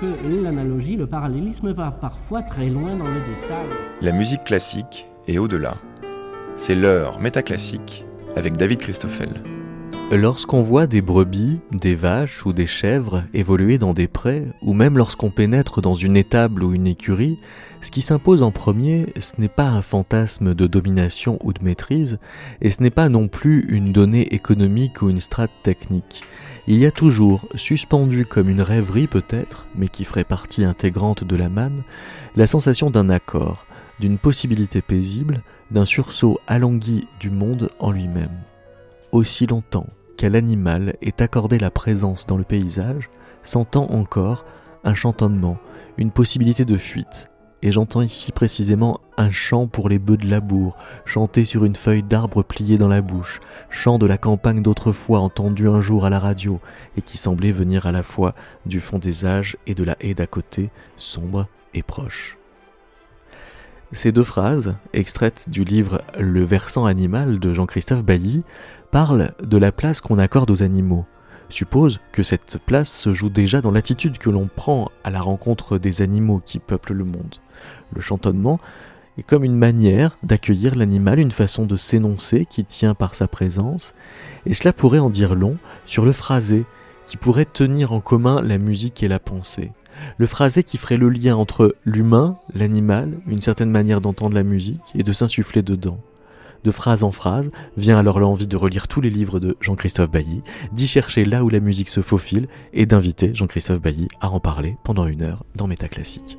que l'analogie, le parallélisme va parfois très loin dans le détail. La musique classique est au-delà. C'est l'heure métaclassique avec David Christoffel. Lorsqu'on voit des brebis, des vaches ou des chèvres évoluer dans des prés, ou même lorsqu'on pénètre dans une étable ou une écurie, ce qui s'impose en premier, ce n'est pas un fantasme de domination ou de maîtrise, et ce n'est pas non plus une donnée économique ou une strate technique. Il y a toujours, suspendu comme une rêverie peut-être, mais qui ferait partie intégrante de la manne, la sensation d'un accord, d'une possibilité paisible, d'un sursaut alangui du monde en lui-même aussi longtemps qu'à l'animal est accordée la présence dans le paysage, s'entend encore un chantonnement, une possibilité de fuite. Et j'entends ici précisément un chant pour les bœufs de labour, chanté sur une feuille d'arbre pliée dans la bouche, chant de la campagne d'autrefois entendu un jour à la radio, et qui semblait venir à la fois du fond des âges et de la haie d'à côté, sombre et proche. Ces deux phrases, extraites du livre Le versant animal de Jean-Christophe Bailly, parle de la place qu'on accorde aux animaux, suppose que cette place se joue déjà dans l'attitude que l'on prend à la rencontre des animaux qui peuplent le monde. Le chantonnement est comme une manière d'accueillir l'animal, une façon de s'énoncer qui tient par sa présence, et cela pourrait en dire long sur le phrasé qui pourrait tenir en commun la musique et la pensée. Le phrasé qui ferait le lien entre l'humain, l'animal, une certaine manière d'entendre la musique et de s'insuffler dedans de phrase en phrase, vient alors l'envie de relire tous les livres de Jean-Christophe Bailly, d'y chercher là où la musique se faufile et d'inviter Jean-Christophe Bailly à en parler pendant une heure dans Métaclassique.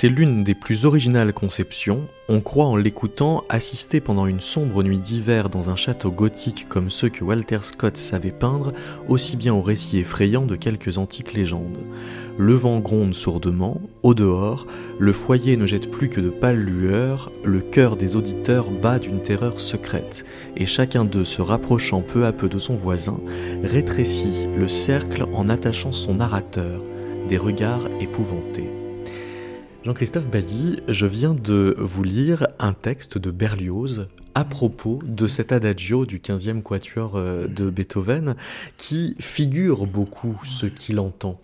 C'est l'une des plus originales conceptions, on croit en l'écoutant assister pendant une sombre nuit d'hiver dans un château gothique comme ceux que Walter Scott savait peindre, aussi bien au récit effrayant de quelques antiques légendes. Le vent gronde sourdement, au dehors, le foyer ne jette plus que de pâles lueurs, le cœur des auditeurs bat d'une terreur secrète, et chacun d'eux se rapprochant peu à peu de son voisin, rétrécit le cercle en attachant son narrateur, des regards épouvantés. Jean-Christophe Bailly, je viens de vous lire un texte de Berlioz à propos de cet adagio du 15e quatuor euh, de Beethoven qui figure beaucoup ce qu'il entend.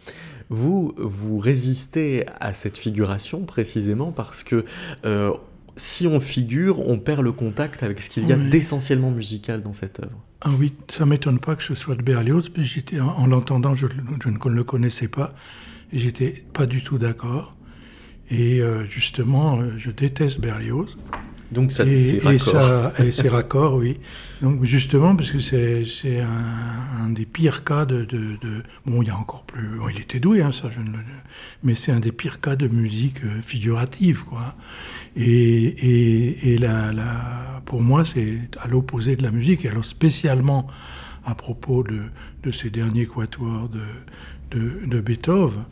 Vous, vous résistez à cette figuration précisément parce que euh, si on figure, on perd le contact avec ce qu'il y a d'essentiellement musical dans cette œuvre. Ah oui, ça m'étonne pas que ce soit de Berlioz, j'étais en, l'entendant, je, je, ne le connaissais pas, et j'étais pas du tout d'accord. Et euh, justement, euh, je déteste Berlioz. Donc ça, c'est raccord. Et, c'est raccord, oui. Donc justement, parce que c'est un, un, des pires cas de, de, de, Bon, il y a encore plus... Bon, il était doué, hein, ça, je ne le... Mais c'est un des pires cas de musique euh, figurative, quoi. Et, et, et la, la, pour moi, c'est à l'opposé de la musique. Et alors spécialement à propos de, de ces derniers quatuors de, de Beethoven,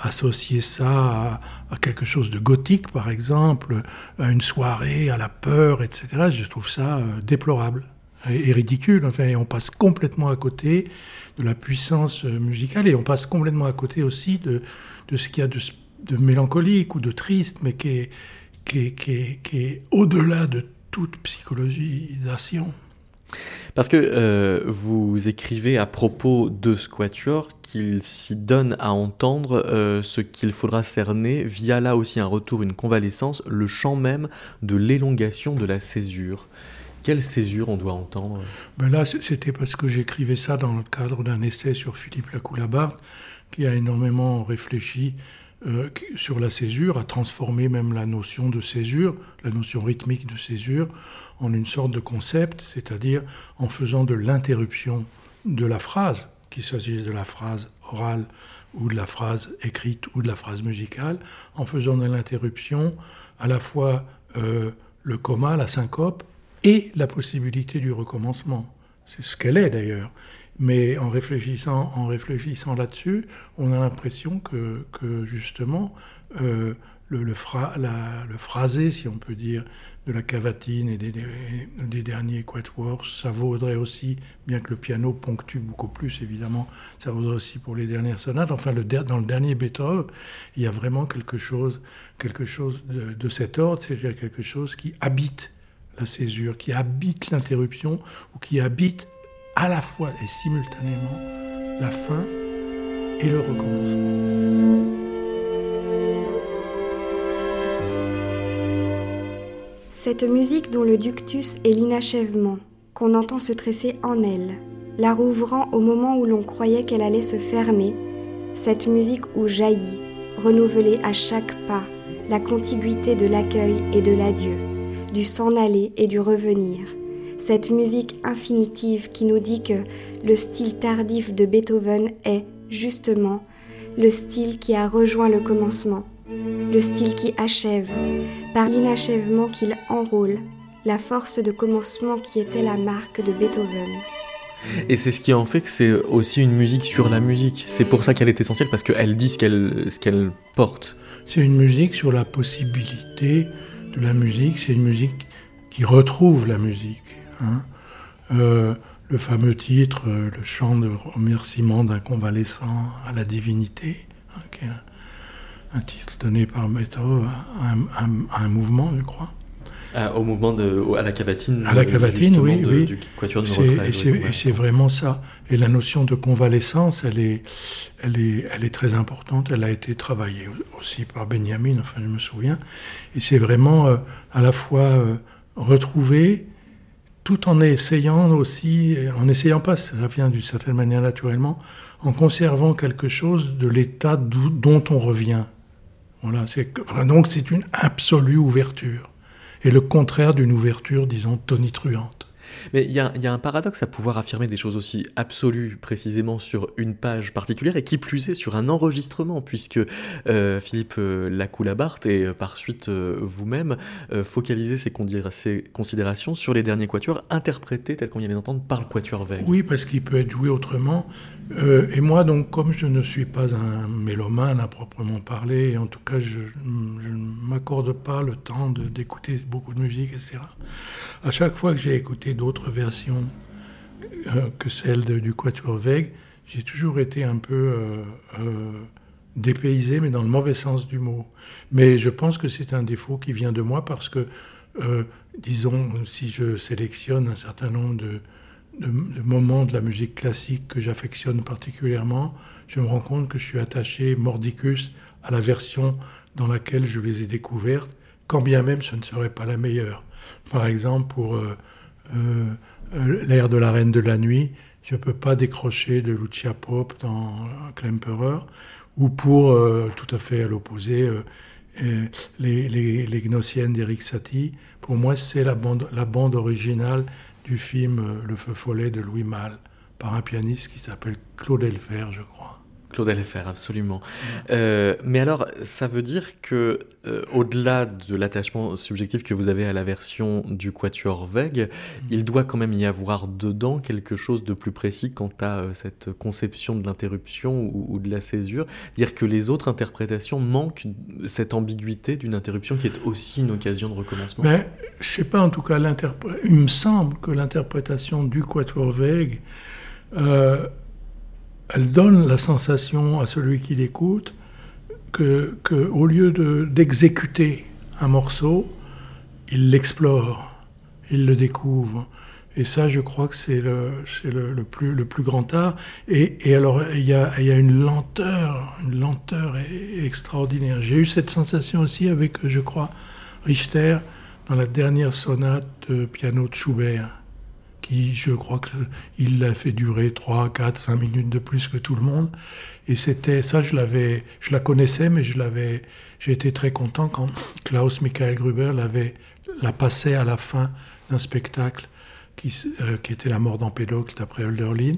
associer ça à, quelque chose de gothique, par exemple, à une soirée, à la peur, etc., je trouve ça euh, déplorable et, ridicule. Enfin, on passe complètement à côté de la puissance euh, musicale et on passe complètement à côté aussi de, de ce qu'il y a de, de, mélancolique ou de triste, mais qui est, qui est, qui est au-delà de toute psychologisation. Parce que euh, vous écrivez à propos de Squatior qu'il s'y donne à entendre euh, ce qu'il faudra cerner via là aussi un retour, une convalescence, le champ même de l'élongation de la césure. Quelle césure on doit entendre? Ben Là, c'était parce que j'écrivais ça dans le cadre d'un essai sur Philippe Lacoulabart, qui a énormément réfléchi euh, sur la césure, a transformé même la notion de césure, la notion rythmique de césure, en une sorte de concept, c'est-à-dire en faisant de l'interruption de la phrase, qu'il s'agisse de la phrase orale ou de la phrase écrite ou de la phrase musicale, en faisant de l'interruption à la fois euh, le coma, la syncope et la possibilité du recommencement. C'est ce qu'elle est d'ailleurs. Mais en réfléchissant, en réfléchissant là-dessus, on a l'impression que, que, justement, euh, le, phrasé, si on peut dire, de la cavatine et des, derniers ça vaudrait aussi, bien que le piano ponctue beaucoup plus, évidemment, ça vaudrait aussi pour les dernières sonates. Enfin, dans le dernier Beethoven, il y a vraiment quelque chose, quelque chose de, de cet ordre, c'est-à-dire quelque chose qui habite la césure, qui habite l'interruption, ou qui habite à la fois et simultanément la fin et le recommencement. Cette musique dont le ductus est l'inachèvement, qu'on entend se tresser en elle, la rouvrant au moment où l'on croyait qu'elle allait se fermer, cette musique où jaillit, renouvelée à chaque pas, la contiguïté de l'accueil et de l'adieu, du s'en aller et du revenir, cette musique infinitive qui nous dit que le style tardif de Beethoven est, justement, le style qui a rejoint le commencement, le style qui achève, par l'inachèvement qu'il enrôle, la force de commencement qui était la marque de Beethoven. Et c'est ce qui en fait que c'est aussi une musique sur la musique. C'est pour ça qu'elle est essentielle, parce qu'elle dit ce qu'elle, ce qu'elle porte. C'est une musique sur la possibilité de la musique, c'est une musique qui retrouve la musique. Hein. Euh, le fameux titre, euh, le chant de remerciement d'un convalescent à la divinité, hein, qui est un, titre donné par Beethoven à un, mouvement, je crois. Ah, au mouvement de, à la cavatine. À la cavatine, oui, oui. et c'est vraiment ça. Et la notion de convalescence, elle est, elle est, elle est très importante. Elle a été travaillée aussi par Benjamin, enfin, je me souviens. Et c'est vraiment euh, à la fois retrouver tout en essayant aussi, en essayant pas, ça vient d'une certaine manière naturellement, en conservant quelque chose de l'état dont on revient. Voilà, donc c'est une absolue ouverture, et le contraire d'une ouverture, disons, tonitruante. Mais il y, a un paradoxe à pouvoir affirmer des choses aussi absolues précisément sur une page particulière et qui plus est sur un enregistrement, puisque euh, Philippe euh, Lacoulabart et euh, par suite vous-même focalisez ces, ces, considérations sur les derniers quatuors interprétés tels qu'on vient d'entendre par le quatuor Veil. Oui, parce qu'il peut être joué autrement. Et moi, donc, comme je ne suis pas un mélomane à proprement parler, et en tout cas, je, ne m'accorde pas le temps d'écouter beaucoup de musique, etc. À chaque fois que j'ai écouté d'autres versions euh, que celle du Quatuor Veig, j'ai toujours été un peu euh, euh, dépaysé, mais dans le mauvais sens du mot. Mais je pense que c'est un défaut qui vient de moi parce que, disons, si je sélectionne un certain nombre de, de moments de la musique classique que j'affectionne particulièrement, je me rends compte que je suis attaché mordicus à la version dans laquelle je les ai découvertes, quand bien même ce ne serait pas la meilleure. Par exemple, pour euh, euh, l'air de la Reine de la Nuit, je ne peux pas décrocher de Lucia Pope dans Klemperer, ou pour, euh, tout à fait à l'opposé, les, les, les, Gnossiennes d'Eric Satie. Pour moi, c'est la bande, la bande originale du film Le Feu Follet de Louis Malle, par un pianiste qui s'appelle Claude Elfer, je crois. Claude Alfer, absolument. Euh, mais alors, ça veut dire que, euh, au-delà de l'attachement subjectif que vous avez à la version du Quatuor Veg, mm. il doit quand même y avoir dedans quelque chose de plus précis quant à euh, cette conception de l'interruption ou, de la césure. Dire que les autres interprétations manquent cette ambiguïté d'une interruption qui est aussi une occasion de recommencement. Mais je sais pas, en tout cas, il me semble que l'interprétation du Quatuor Veg elle donne la sensation à celui qui l'écoute que, que, au lieu d'exécuter un morceau, il l'explore, il le découvre. Et ça, je crois que c'est le, le, plus, le plus grand art. Et, et alors, il y a, y a, une lenteur, une lenteur extraordinaire. J'ai eu cette sensation aussi avec, je crois, Richter dans la dernière sonate de piano de Schubert qui, je crois qu'il l'a fait durer 3, 4, 5 minutes de plus que tout le monde. Et c'était ça, je je la connaissais, mais je j'ai été très content quand Klaus Michael Gruber l'avait, la passait à la fin d'un spectacle qui, euh, était La mort d'Empédocle d'après Hölderlin.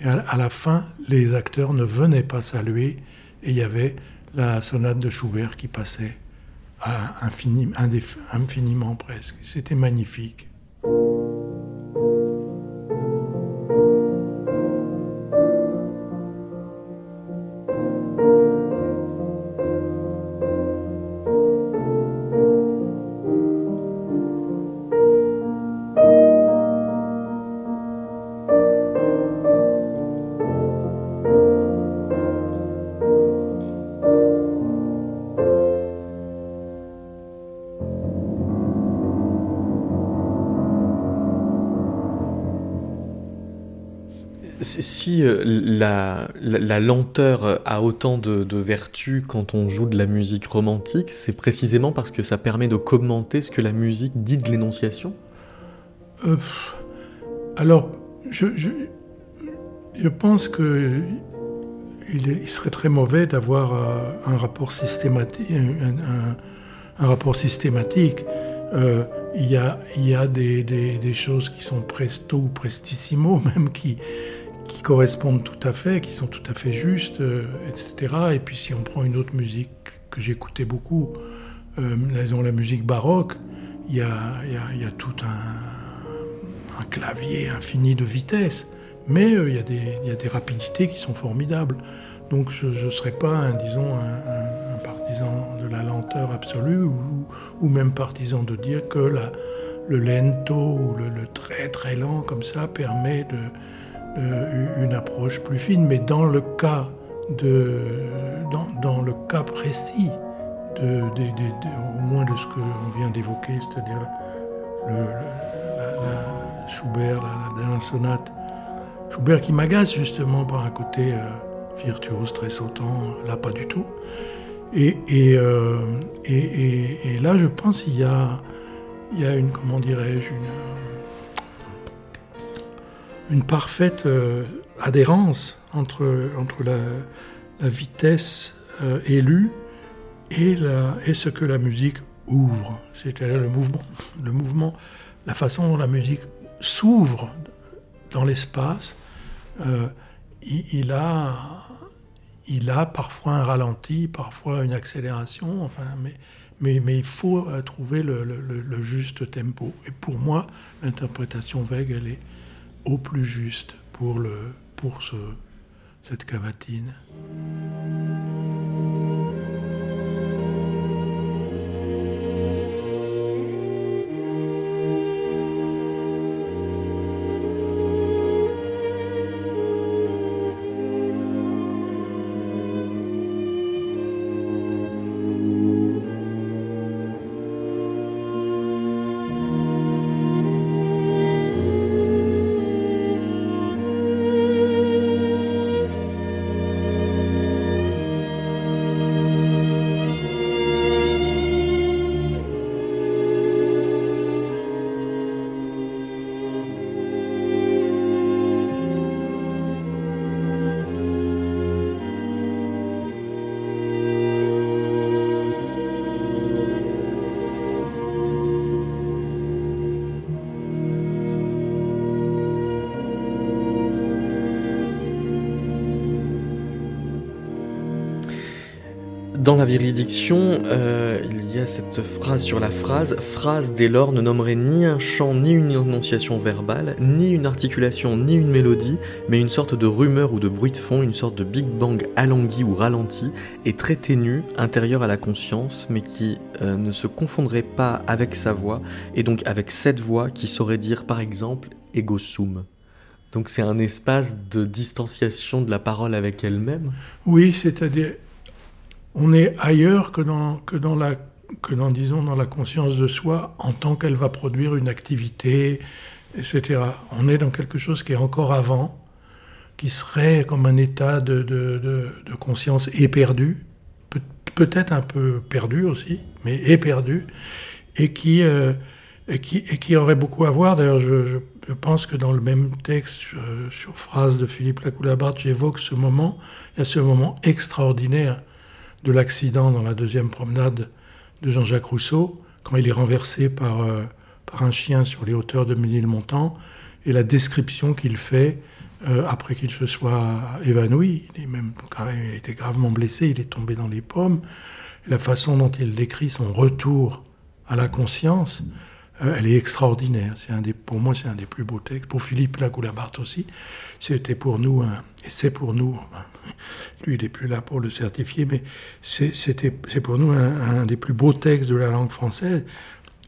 Et à, la fin, les acteurs ne venaient pas saluer et il y avait la sonate de Schubert qui passait infiniment presque. C'était magnifique. Si euh, la, lenteur a autant de, de vertus quand on joue de la musique romantique, c'est précisément parce que ça permet de commenter ce que la musique dit de l'énonciation? Euh, Alors, je, je, pense que il, serait très mauvais d'avoir euh, un rapport systématique. Un, rapport systématique. Euh, il y a, il y a des, des, des, choses qui sont presto ou prestissimo, même qui, qui correspondent tout à fait, qui sont tout à fait justes, euh, etc. Et puis si on prend une autre musique que j'écoutais beaucoup, euh, dans la musique baroque, il y a, tout un, clavier infini de vitesse, mais euh, il y, a des rapidités qui sont formidables. Donc je ne serais pas, disons, un, partisan de la lenteur absolue, ou, même partisan de dire que le lento ou le, très très lent comme ça permet de une approche plus fine, mais dans le cas, de, dans, dans le cas précis, de, au moins de ce qu'on vient d'évoquer, c'est-à-dire Schubert, la, dernière sonate, Schubert qui m'agace justement par un côté euh, virtuose, très sautant, là pas du tout. Et, et, euh, et, et là, je pense qu'il y a, il y a une, comment dirais-je, une une parfaite euh, adhérence entre, entre la, vitesse euh, élue et, la, et ce que la musique ouvre, c'est-à-dire le mouvement, le mouvement, la façon dont la musique s'ouvre dans l'espace. Euh, il, a, il a parfois un ralenti, parfois une accélération, enfin, mais, mais, il faut trouver le, le, le, juste tempo. Et pour moi, l'interprétation vague, elle est, au plus juste pour, le, pour ce, cette cavatine. La viridiction, euh, il y a cette phrase sur la phrase. Phrase dès lors ne nommerait ni un chant, ni une énonciation verbale, ni une articulation, ni une mélodie, mais une sorte de rumeur ou de bruit de fond, une sorte de big bang alangui ou ralenti, et très ténu, intérieur à la conscience, mais qui euh, ne se confondrait pas avec sa voix, et donc avec cette voix qui saurait dire par exemple ego sum. Donc c'est un espace de distanciation de la parole avec elle-même? Oui, c'est-à-dire on est ailleurs que dans, que dans la que disons, dans la conscience de soi en tant qu'elle va produire une activité, etc. On est dans quelque chose qui est encore avant, qui serait comme un état de, de, de, conscience éperdu, peut-être un peu perdu aussi, mais éperdu, et qui, euh, et qui, et qui aurait beaucoup à voir. D'ailleurs, je, pense que dans le même texte sur phrase de Philippe Lacoulabart, j'évoque ce moment, il y a ce moment extraordinaire de l'accident dans la deuxième promenade de Jean-Jacques Rousseau, quand il est renversé par, euh, par un chien sur les hauteurs de Ménilmontant, et la description qu'il fait euh, après qu'il se soit évanoui. Il, est même, il a été gravement blessé, il est tombé dans les pommes. la façon dont il décrit son retour à la conscience, euh, elle est extraordinaire. C'est un des, pour moi, c'est un des plus beaux textes. Pour Philippe Lacoulabart aussi, c'était pour nous, et c'est pour nous, lui, il n'est plus là pour le certifier, mais c'est pour nous un, des plus beaux textes de la langue française.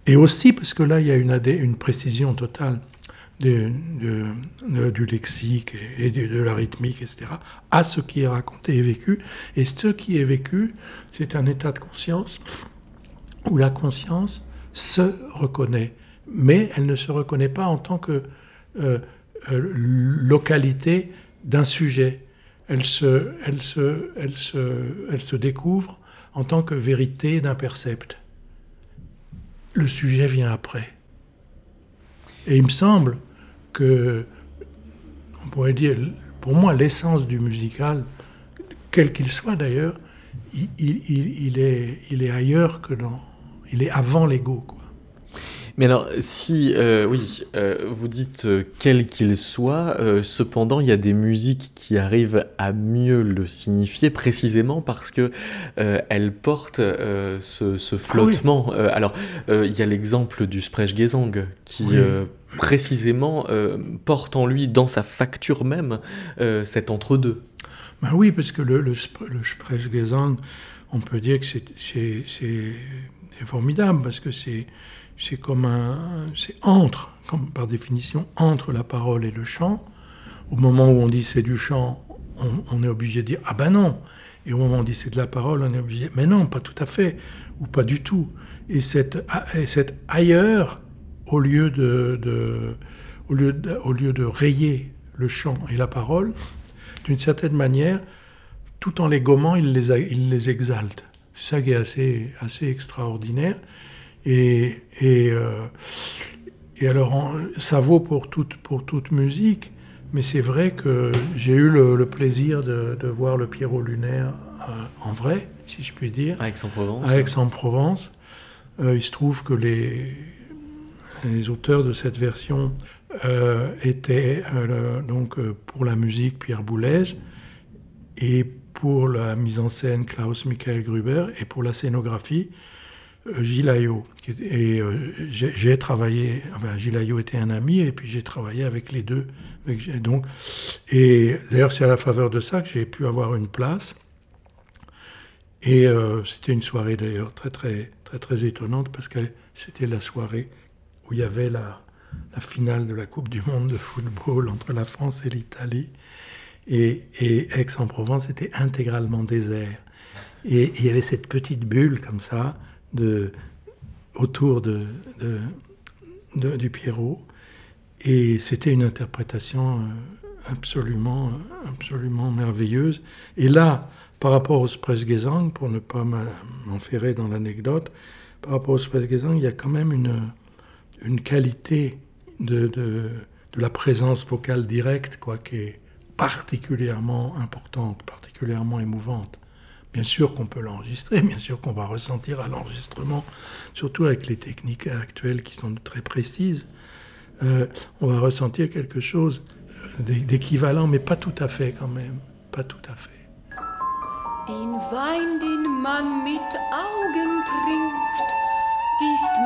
Et aussi parce que là, il y a une, précision totale du lexique et, de, la rythmique, etc., à ce qui est raconté et vécu. Et ce qui est vécu, c'est un état de conscience où la conscience se reconnaît, mais elle ne se reconnaît pas en tant que euh, euh, localité d'un sujet. Elle se, elle, se, elle, se, elle se découvre en tant que vérité d'un percept. Le sujet vient après. Et il me semble que, on pourrait dire, pour moi, l'essence du musical, quel qu'il soit d'ailleurs, il, est, il est ailleurs que dans, il est avant l'ego. Mais alors, si, euh, oui, euh, vous dites euh, quel qu'il soit, cependant, il y a des musiques qui arrivent à mieux le signifier précisément parce que elles portent ce, ce, ah flottement. alors, il y a l'exemple du Sprechgesang qui précisément porte en lui, dans sa facture même, cet entre-deux. Ben oui, parce que le, le, le Sprechgesang, on peut dire que c'est c'est formidable parce que c'est c'est comme un c'est entre comme par définition entre la parole et le chant. Au moment où on dit c'est du chant, on, est obligé de dire ah ben non. Et au moment où on dit c'est de la parole, on est obligé mais non, pas tout à fait ou pas du tout. Et cette cette ailleurs au lieu de, de au lieu de, au lieu de rayer le chant et la parole, d'une certaine manière, tout en les gommant, il les, il les exalte. C'est ça qui est assez, assez extraordinaire. Et, et, euh, et alors, ça vaut pour toute, pour toute musique, mais c'est vrai que j'ai eu le, plaisir de, de, voir le Pierrot lunaire euh, en vrai, si je puis dire. À Aix-en-Provence. À Aix-en-Provence. Euh, il se trouve que les, les auteurs de cette version étaient donc pour la musique Pierre Boulez et pour la mise en scène Klaus Michael Gruber et pour la scénographie euh, Gilles Ayot. Et euh, j'ai travaillé, enfin Gilles Ayot était un ami et puis j'ai travaillé avec les deux. Donc, et d'ailleurs c'est à la faveur de ça que j'ai pu avoir une place. Et euh, c'était une soirée d'ailleurs très très très très étonnante parce que c'était la soirée où il y avait la, la finale de la Coupe du Monde de football entre la France et l'Italie. Et, Aix-en-Provence était intégralement désert. Et il y avait cette petite bulle comme ça de, autour de, du Pierrot. Et c'était une interprétation euh, absolument, absolument merveilleuse. Et là, par rapport au Sprechgesang, pour ne pas m'enferrer dans l'anecdote, par rapport au Sprechgesang, il y a quand même une, une qualité de, de, de la présence vocale directe quoi, qui est, particulièrement importante, particulièrement émouvante. Bien sûr qu'on peut l'enregistrer, bien sûr qu'on va ressentir à l'enregistrement, surtout avec les techniques actuelles qui sont très précises, euh, on va ressentir quelque chose euh, d'équivalent, mais pas tout à fait quand même, pas tout à fait. Den Wein, den man mit Augen trinkt,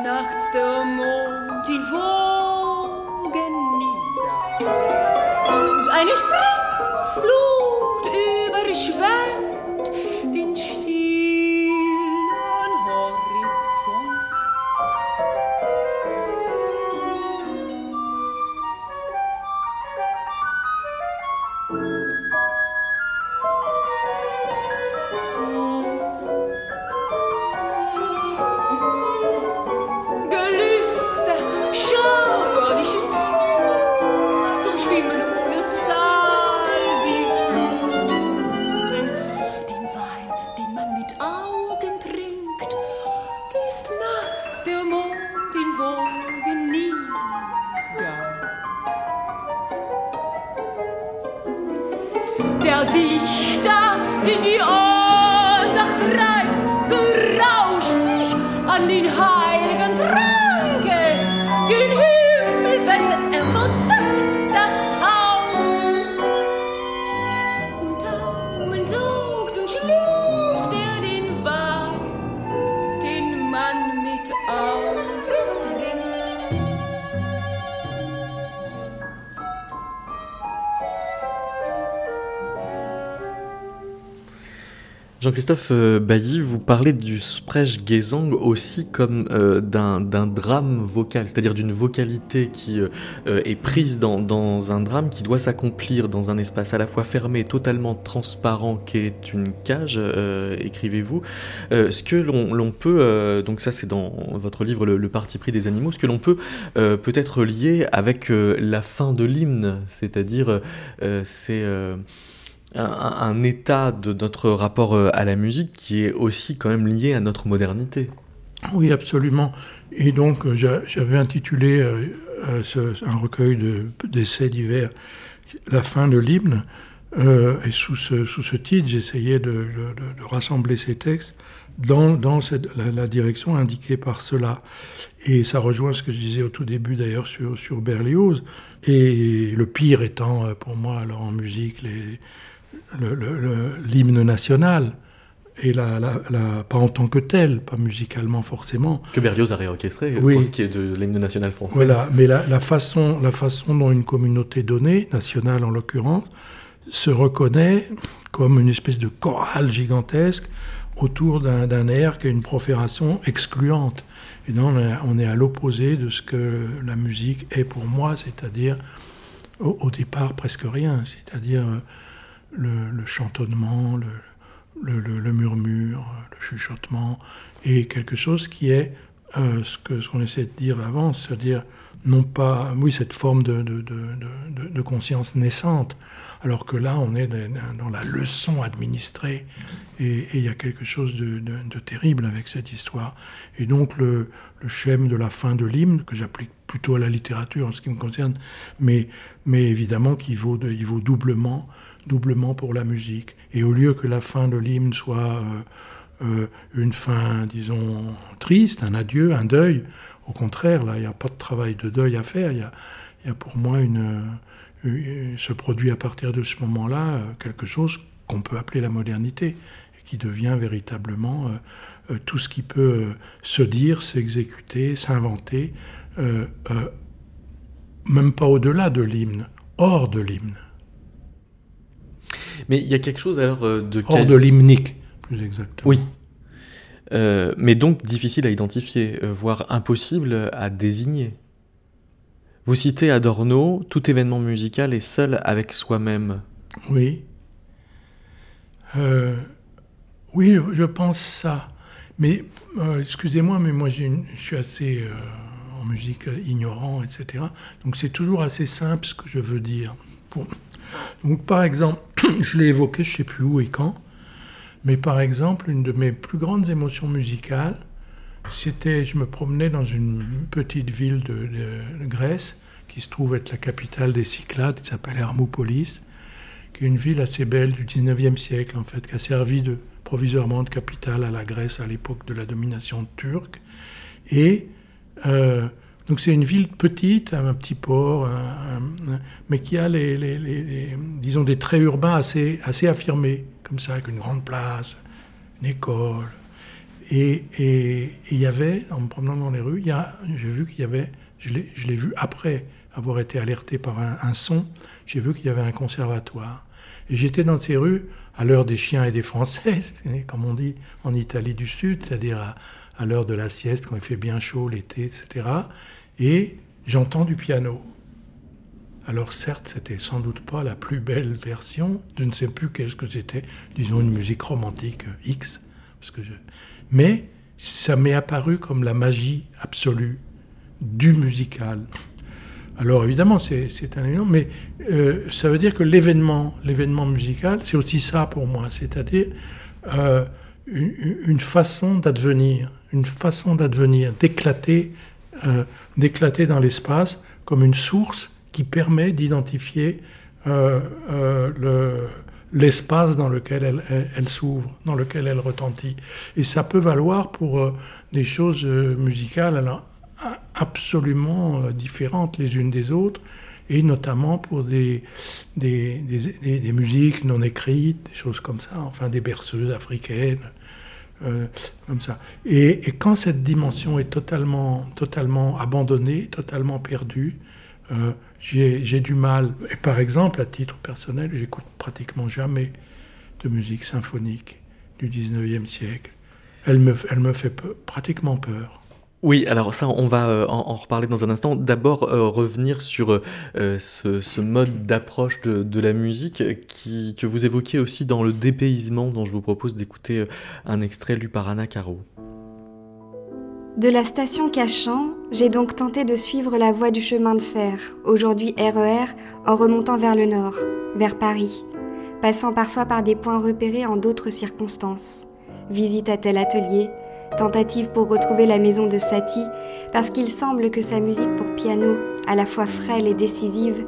nachts der Mond Wogen nieder. Eine Springflut überschwemmt In Wogen nieder. Der Dichter, den die Andacht Jean-Christophe euh, Bailly, vous parlez du Sprechgesang aussi comme euh, d'un drame vocal, c'est-à-dire d'une vocalité qui euh, est prise dans, un drame qui doit s'accomplir dans un espace à la fois fermé, totalement transparent, qu'est une cage, écrivez-vous. Ce que l'on peut, donc ça c'est dans votre livre le, le parti pris des animaux, ce que l'on peut peut-être lier avec la fin de l'hymne, c'est-à-dire c'est... un, état de notre rapport euh, à la musique qui est aussi quand même lié à notre modernité. Oui, absolument. Et donc, euh, j'a- j'avais intitulé euh, un recueil de- d'essais divers La fin de l'hymne. Et sous ce, sous ce titre, j'essayais de, rassembler ces textes dans, dans cette- la, la direction indiquée par cela. Et ça rejoint ce que je disais au tout début d'ailleurs sur, sur Berlioz. Et le pire étant pour moi alors en musique les- le- le- le- l'hymne national. Et la, la- la- pas en tant que tel, pas musicalement forcément, Que Berlioz a réorchestré Oui. pour ce qui est de l'hymne national français. voilà, mais la, façon, la façon dont une communauté donnée, nationale en l'occurrence, se reconnaît comme une espèce de chorale gigantesque autour d'un air qui a une profération excluante. Et donc on est, on est à l'opposé de ce que la musique est pour moi, c'est-à-dire au, au départ presque rien, c'est-à-dire euh, le, chantonnement, le, murmure, le chuchotement, et quelque chose qui est euh, ce que ce qu'on essaie de dire avant, c'est-à-dire non pas, oui, cette forme de, conscience naissante, alors que là, on est dans la leçon administrée, et il y a quelque chose de, terrible avec cette histoire. Et donc, le, le schème de la fin de l'hymne, que j'applique plutôt à la littérature en ce qui me concerne, mais, mais évidemment qu'il vaut, vaut doublement, doublement pour la musique. Et au lieu que la fin de l'hymne soit euh, euh, une fin, disons, triste, un adieu, un deuil, au contraire, là, il n'y a pas de travail de deuil à faire. Il y a, y a pour moi une, se produit à partir de ce moment-là euh, quelque chose qu'on peut appeler la modernité et qui devient véritablement tout ce qui peut se dire, s'exécuter, s'inventer, même pas au-delà de l'hymne, hors de l'hymne, Mais il y a quelque chose alors euh, de hors quasi- de l'hymnique, plus exactement. Oui. Euh, mais donc difficile à identifier, euh, voire impossible à désigner. Vous citez Adorno, tout événement musical est seul avec soi-même. Oui. Euh, oui, je, pense ça. Mais euh, excusez-moi, mais moi je suis assez euh, en musique ignorant, etc. Donc c'est toujours assez simple ce que je veux dire. Pour- Donc par exemple, je l'ai évoqué, je sais plus où et quand, mais par exemple, une de mes plus grandes émotions musicales, c'était, je me promenais dans une petite ville de Grèce qui se trouve être la capitale des Cyclades, qui s'appelle Hermopolis, qui est une ville assez belle du 19e siècle, en fait, qui a servi de, provisoirement de capitale à la Grèce à l'époque de la domination turque. Et euh, Donc c'est une ville petite, un petit port, mais qui a les, disons des traits urbains assez, assez affirmés, comme ça, avec une grande place, une école. Et il y avait, en me promenant dans les rues, j'ai vu qu'il y avait, je l'ai vu après avoir été alerté par un, un son, j'ai vu qu'il y avait un conservatoire. Et j'étais dans ces rues à l'heure des chiens et des Français, comme on dit en Italie du Sud, c'est-à-dire à, l'heure de la sieste, quand il fait bien chaud l'été, etc. Et j'entends du piano. Alors certes, c'était sans doute pas la plus belle version, je ne sais plus qu'est-ce que c'était, disons une musique romantique X, que je... mais ça m'est apparu comme la magie absolue du musical. Alors évidemment, c'est un événement, mais euh, ça veut dire que l'événement, l'événement musical, c'est aussi ça pour moi, c'est-à-dire euh, une, façon d'advenir, une façon d'advenir, d'éclater, euh, d'éclater dans l'espace comme une source qui permet d'identifier l'espace dans lequel elle, s'ouvre, dans lequel elle retentit. Et ça peut valoir pour des choses musicales. Alors, absolument euh, différentes les unes des autres, et notamment pour des, des, musiques non écrites, des choses comme ça, enfin des berceuses africaines, euh, comme ça. Et, quand cette dimension est totalement, totalement abandonnée, totalement perdue, euh, j'ai du mal. Et par exemple, à titre personnel, j'écoute pratiquement jamais de musique symphonique du 19e siècle. Elle me, elle me fait pratiquement peur. Oui, alors ça, on va euh, en, reparler dans un instant. D'abord, euh, revenir sur euh, ce, mode d'approche de, la musique que vous évoquez aussi dans le dépaysement, dont je vous propose d'écouter un extrait lu par Anna Caro. De la station Cachan, j'ai donc tenté de suivre la voie du chemin de fer, aujourd'hui RER, e en remontant vers le nord, vers Paris, passant parfois par des points repérés en d'autres circonstances. Visite à tel atelier, tentative pour retrouver la maison de Satie, parce qu'il semble que sa musique pour piano, à la fois frêle et décisive,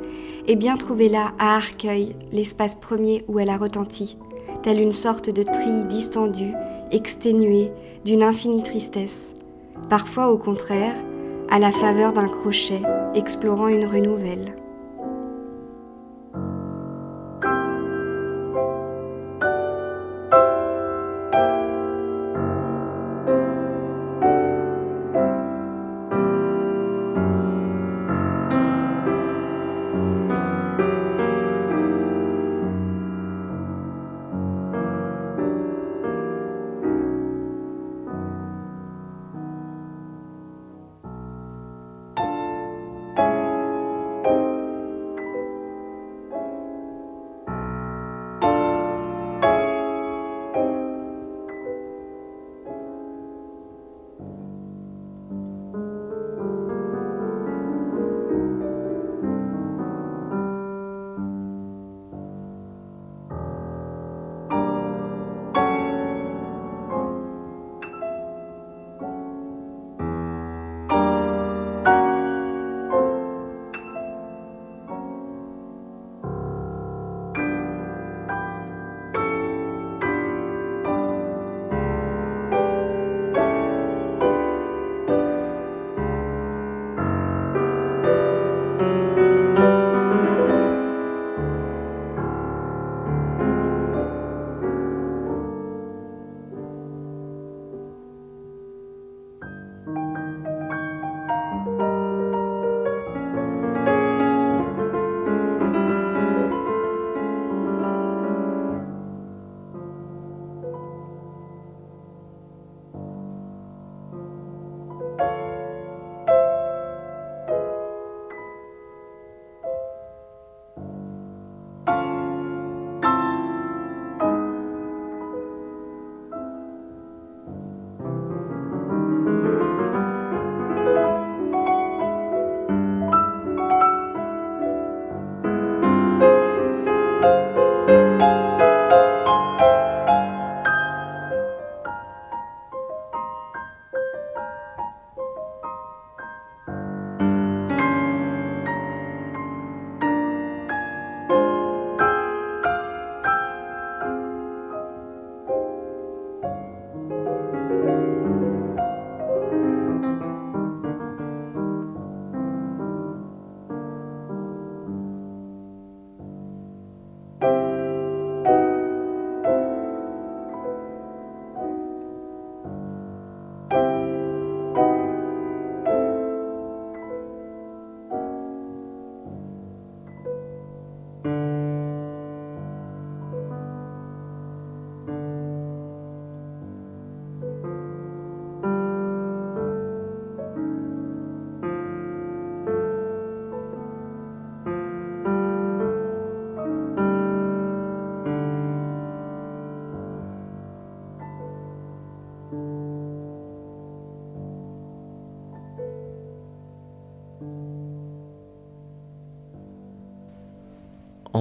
est bien trouvée là, à Arcueil, l'espace premier où elle a retenti, telle une sorte de trille distendue, exténuée, d'une infinie tristesse. Parfois, au contraire, à la faveur d'un crochet, explorant une rue nouvelle.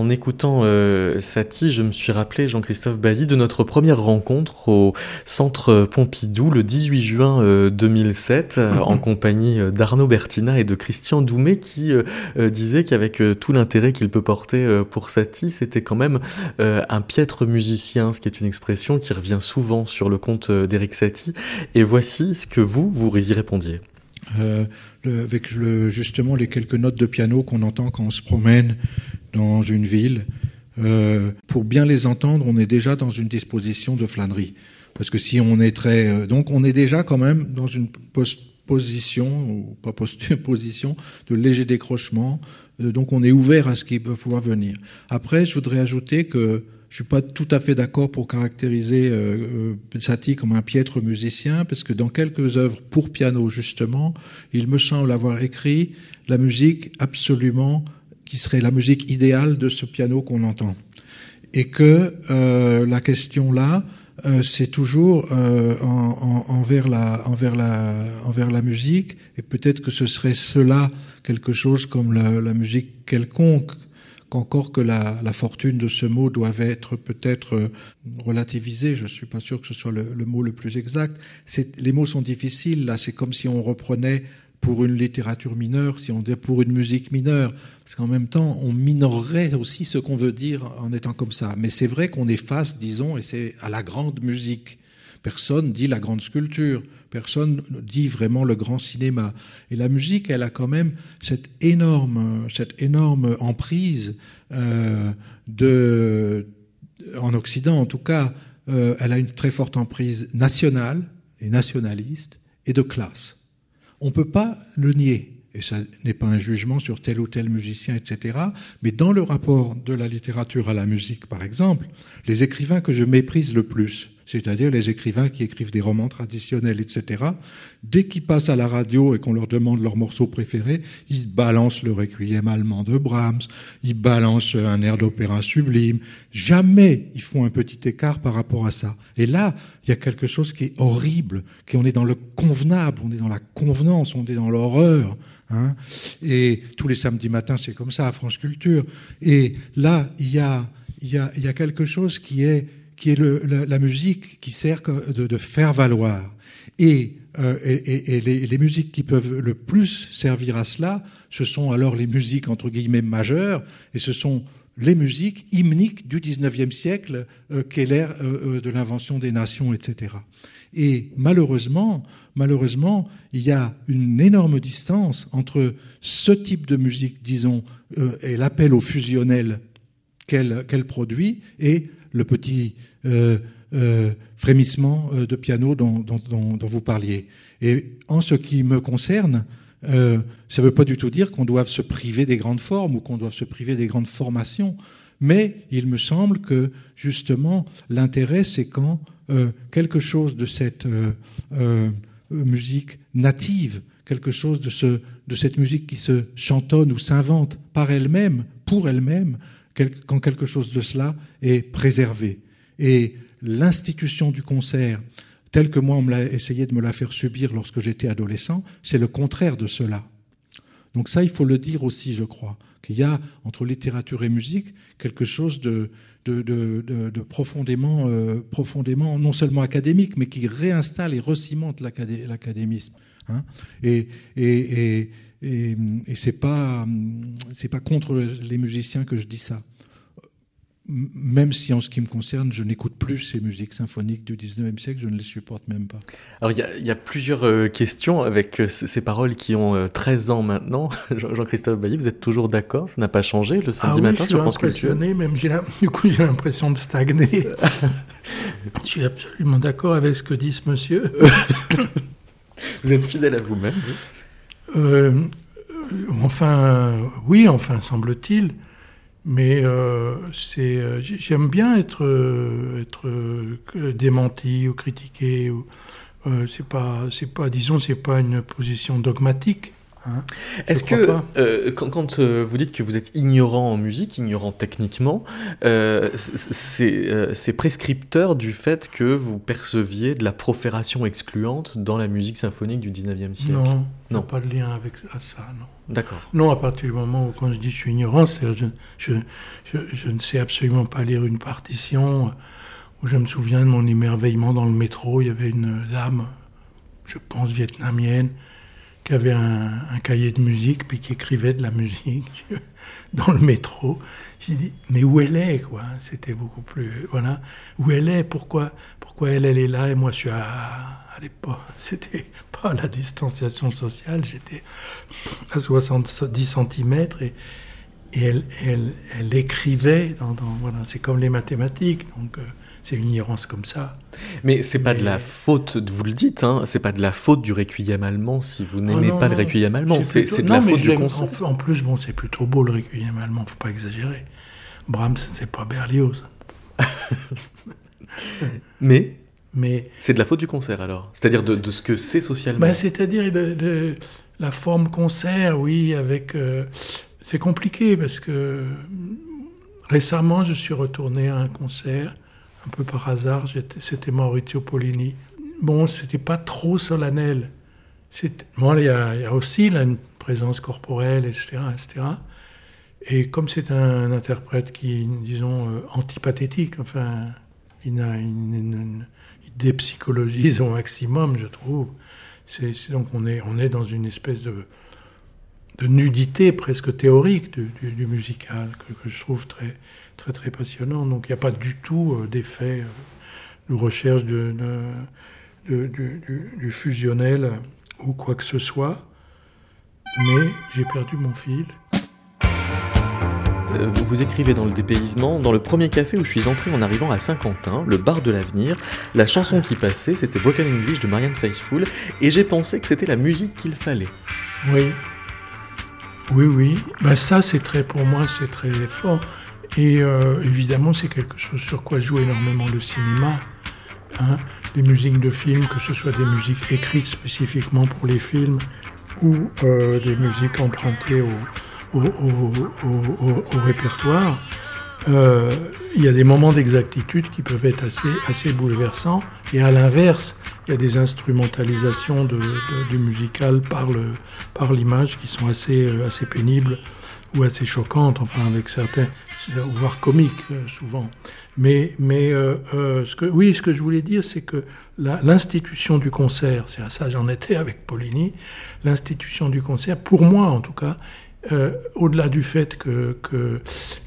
En écoutant euh, Satie, je me suis rappelé, Jean-Christophe Bailly, de notre première rencontre au Centre Pompidou le 18 juin 2007, euh, mhm. en compagnie d'Arnaud Bertina et de Christian Doumet, qui disait qu'avec tout l'intérêt qu'il peut porter pour Satie, c'était quand même un piètre musicien, ce qui est une expression qui revient souvent sur le compte d'Eric Satie. Et voici ce que vous, vous y répondiez. Euh, avec le, justement les quelques notes de piano qu'on entend quand on se promène dans une ville. Euh, pour bien les entendre, on est déjà dans une disposition de flânerie. Parce que si on est très... Euh, donc on est déjà quand même dans une position, ou pas position, de léger décrochement. donc on est ouvert à ce qui peut pouvoir venir. Après, je voudrais ajouter que je suis pas tout à fait d'accord pour caractériser euh, euh, Satie comme un piètre musicien, parce que dans quelques œuvres pour piano justement, il me semble avoir écrit la musique absolument qui serait la musique idéale de ce piano qu'on entend, et que euh, la question là, euh, c'est toujours euh, en, en, envers la envers la envers la musique, et peut-être que ce serait cela quelque chose comme la, la musique quelconque qu'encore que la, la, fortune de ce mot doit être peut-être euh, relativisée, je suis pas sûr que ce soit le, le mot le plus exact. Les mots sont difficiles, là, c'est comme si on reprenait pour une littérature mineure, si on dit pour une musique mineure, parce qu'en même temps, on minorerait aussi ce qu'on veut dire en étant comme ça. Mais c'est vrai qu'on est face, disons, et c'est à la grande musique. Personne dit la grande sculpture. Personne dit vraiment le grand cinéma. Et la musique, elle a quand même cette énorme, cette énorme emprise euh, de, en Occident en tout cas, euh, elle a une très forte emprise nationale et nationaliste et de classe. On ne peut pas le nier. Et ça n'est pas un jugement sur tel ou tel musicien, etc. Mais dans le rapport de la littérature à la musique, par exemple, les écrivains que je méprise le plus, c'est-à-dire les écrivains qui écrivent des romans traditionnels, etc. Dès qu'ils passent à la radio et qu'on leur demande leur morceau préféré, ils balancent le requiem allemand de Brahms, ils balancent un air d'opéra sublime. Jamais ils font un petit écart par rapport à ça. Et là, il y a quelque chose qui est horrible, qu'on est dans le convenable, on est dans la convenance, on est dans l'horreur. Hein et tous les samedis matins, c'est comme ça à France Culture. Et là, il y a, il y a, il y a quelque chose qui est qui est la, musique qui sert de, faire valoir. Et, euh, et, les, musiques qui peuvent le plus servir à cela, ce sont alors les musiques entre guillemets majeures, et ce sont les musiques hymniques du 19e siècle, euh, qu'est l'ère euh, euh, de l'invention des nations, etc. Et malheureusement, malheureusement, il y a une énorme distance entre ce type de musique, disons, euh, et l'appel au fusionnel qu'elle produit, et le petit frémissement euh, de piano dont, vous parliez. Et en ce qui me concerne, euh, ça ne veut pas du tout dire qu'on doive se priver des grandes formes ou qu'on doive se priver des grandes formations, mais il me semble que justement l'intérêt, c'est quand euh, quelque chose de cette euh, musique native, quelque chose de cette musique qui se chantonne ou s'invente par elle-même, pour elle-même, quand quelque chose de cela est préservé. Et l'institution du concert, telle que moi on me l'a essayé de me la faire subir lorsque j'étais adolescent, c'est le contraire de cela. Donc ça, il faut le dire aussi, je crois, qu'il y a entre littérature et musique quelque chose de, profondément, euh, profondément, non seulement académique, mais qui réinstalle et recimente l'académisme. Hein et, et, et, c'est pas contre les musiciens que je dis ça même si en ce qui me concerne, je n'écoute plus ces musiques symphoniques du 19e siècle, je ne les supporte même pas. Alors il y, y, a plusieurs euh, questions avec euh, ces paroles qui ont euh, 13 ans maintenant. Jean-Christophe Bailly, vous êtes toujours d'accord? Ça n'a pas changé le samedi ah oui, matin sur France Culture? même Du coup, j'ai l'impression de stagner. je suis absolument d'accord avec ce que dit ce monsieur. vous êtes fidèle à vous-même euh, Enfin, oui, enfin, semble-t-il. Mais euh, c'est, euh, j'aime bien être, euh, démenti ou critiqué. Ou, euh, c'est pas, c'est pas, disons, c'est pas une position dogmatique. Hein. Est-ce que euh, quand, quand euh, vous dites que vous êtes ignorant en musique, ignorant techniquement, euh, c'est prescripteur du fait que vous perceviez de la profération excluante dans la musique symphonique du 19e siècle? Non, Non. pas de lien avec à ça, non. D'accord. Non, à partir du moment où, quand je dis je suis ignorant, je, je, je, je ne sais absolument pas lire une partition. Où je me souviens de mon émerveillement dans le métro, il y avait une dame, je pense vietnamienne, qui avait un, cahier de musique, puis qui écrivait de la musique dans le métro. J'ai dit, mais où elle est, quoi? C'était beaucoup plus, voilà. Où elle est? Pourquoi, pourquoi elle, elle est là? Et moi je suis à, à l'époque. C'était pas la distanciation sociale, j'étais à 70 cm et, et elle, elle, elle écrivait dans- voilà, c'est comme les mathématiques, donc euh, c'est une ignorance comme ça. Mais c'est pas de la faute, vous le dites, hein, c'est pas de la faute du requiem allemand si vous n'aimez Oh non, pas le requiem allemand, c'est plutôt- de non, la faute du concert. En, plus, bon, c'est plutôt beau le requiem allemand, faut pas exagérer. Brahms, c'est pas Berlioz, Mais mais c'est de la faute du concert alors, c'est-à-dire de, de ce que c'est socialement. Ben, C'est-à-dire le- la forme concert, oui, avec. euh, c'est compliqué parce que récemment, je suis retourné à un concert, un peu par hasard, c'était Maurizio Pollini. Bon, c'était pas trop solennel. Bon, il y, a, aussi là, une présence corporelle, etc. etc. Et comme c'est un interprète qui disons, euh, antipathétique, enfin, il a une, une- une idée psychologie au maximum, je trouve. Donc on est, dans une espèce de, nudité presque théorique du, musical que je trouve très, très, très passionnant. Donc il n'y a pas du tout euh, d'effet euh, de recherche de, de- de- du, fusionnel ou quoi que ce soit. Mais j'ai perdu mon fil. Euh, vous, vous écrivez dans le dépaysement, dans le premier café où je suis entré en arrivant à Saint-Quentin, le bar de l'avenir, la chanson qui passait, c'était Broken English de Marianne Faithfull, et j'ai pensé que c'était la musique qu'il fallait. Oui. Oui, oui. Ben ça, c'est très, pour moi, c'est très fort. Et euh, évidemment, c'est quelque chose sur quoi joue énormément le cinéma. Hein. Les musiques de films, que ce soit des musiques écrites spécifiquement pour les films ou euh, des musiques empruntées au, au, au- au- répertoire. Euh, il y a des moments d'exactitude qui peuvent être assez, assez bouleversants. Et à l'inverse, il y a des instrumentalisations de, de- du musical par le par l'image qui sont assez euh, assez pénibles ou assez choquantes, enfin avec certains, voire comiques euh, souvent. Mais mais euh, euh, ce que oui, ce que je voulais dire, c'est que l'institution du concert, c'est à ça j'en étais avec Paulini, l'institution du concert, pour moi en tout cas, au-delà du fait que que-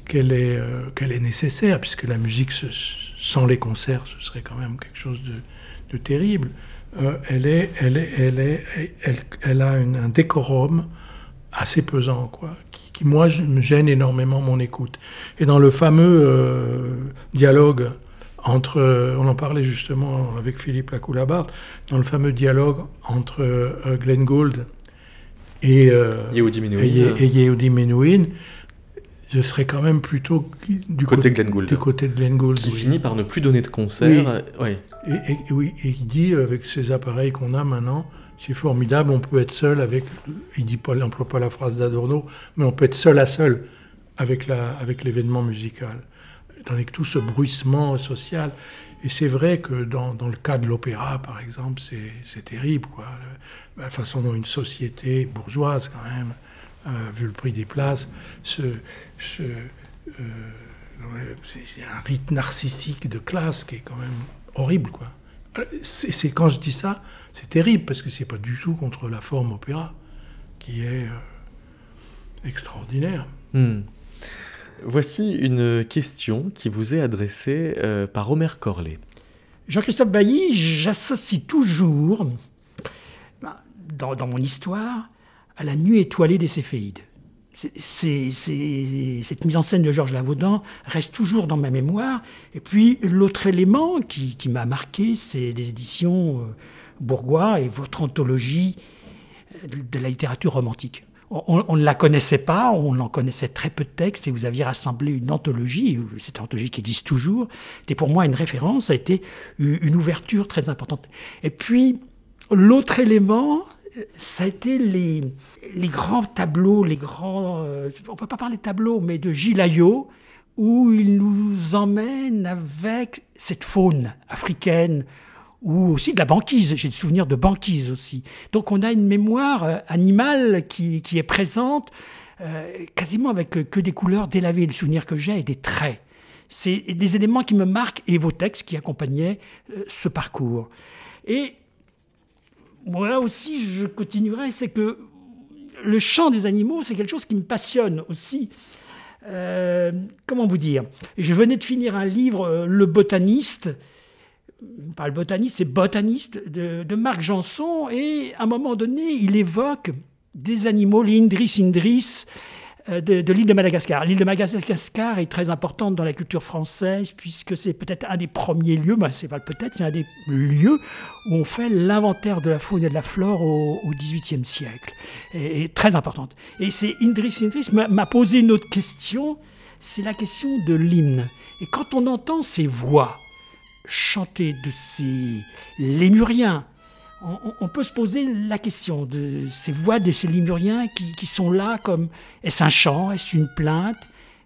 qu'elle est qu'elle est nécessaire, puisque la musique sans les concerts, ce serait quand même quelque chose de, de terrible. elle est, elle est, elle est, elle, a un décorum assez pesant, quoi, qui, moi je- me gêne énormément mon écoute. Et dans le fameux euh, dialogue entre, euh, on en parlait justement avec Philippe Lacoulabart, dans le fameux dialogue entre euh, Glenn Gould et euh, Yehudi Menuhin, et Yehudi Menuhin, je serais quand même plutôt du Côté Glenn Gould. Du côté de Glenn Gould. Qui oui. finit par ne plus donner de concert. Et, et- oui, et il dit, avec ces appareils qu'on a maintenant, c'est formidable, on peut être seul avec, il dit pas, n'emploie pas la phrase d'Adorno, mais on peut être seul à seul avec la, avec l'événement musical. Tandis que tout ce bruissement social, et c'est vrai que dans, dans le cas de l'opéra, par exemple, c'est, terrible, quoi. La façon dont une société bourgeoise, quand même, vu le prix des places, euh, c'est un rite narcissique de classe qui est quand même horrible, quoi. C'est c'est- quand je dis ça, c'est terrible parce que c'est pas du tout contre la forme opéra qui est euh, extraordinaire. Hmm. Voici une question qui vous est adressée euh, par Omer Corlet. Jean-Christophe Bailly, j'associe toujours, ben, dans, dans mon histoire, à la nuit étoilée des Céphéides. Cette mise en scène de Georges Lavaudan reste toujours dans ma mémoire. Et puis l'autre élément qui, m'a marqué, c'est les éditions euh, Bourgois et votre anthologie euh, de la littérature romantique. On, ne la connaissait pas, on en connaissait très peu de textes, et vous aviez rassemblé une anthologie, cette anthologie qui existe toujours, était pour moi une référence, a été u- une ouverture très importante. Et puis, l'autre élément, ça a été les, grands tableaux, les grands, euh, on peut pas parler de tableaux, mais de Gilles où il nous emmène avec cette faune africaine, ou aussi de la banquise. J'ai le souvenir de banquise aussi. Donc on a une mémoire euh, animale qui, est présente, euh, quasiment avec que des couleurs délavées. Le souvenir que j'ai est des traits. C'est des éléments qui me marquent et vos textes qui accompagnaient ce parcours. Et moi aussi, je continuerai, c'est que le chant des animaux, c'est quelque chose qui me passionne aussi. Euh, comment vous dire? Je venais de finir un livre, euh, Le botaniste, pas le botaniste, c'est botaniste, de, Marc Janson, et à un moment donné, il évoque des animaux, l'Indris indris, euh, de, l'île de Madagascar. L'île de Madagascar est très importante dans la culture française puisque c'est peut-être un des premiers lieux, bah c'est pas peut-être, c'est un des lieux où on fait l'inventaire de la faune et de la flore au, XVIIIe siècle. Et, très importante. Et c'est Indris Indris m'a posé une autre question, c'est la question de l'hymne. Et quand on entend ces voix chanter de ces lémuriens, on, peut se poser la question de ces voix de ces Limuriens qui, sont là comme est-ce un chant, est-ce une plainte,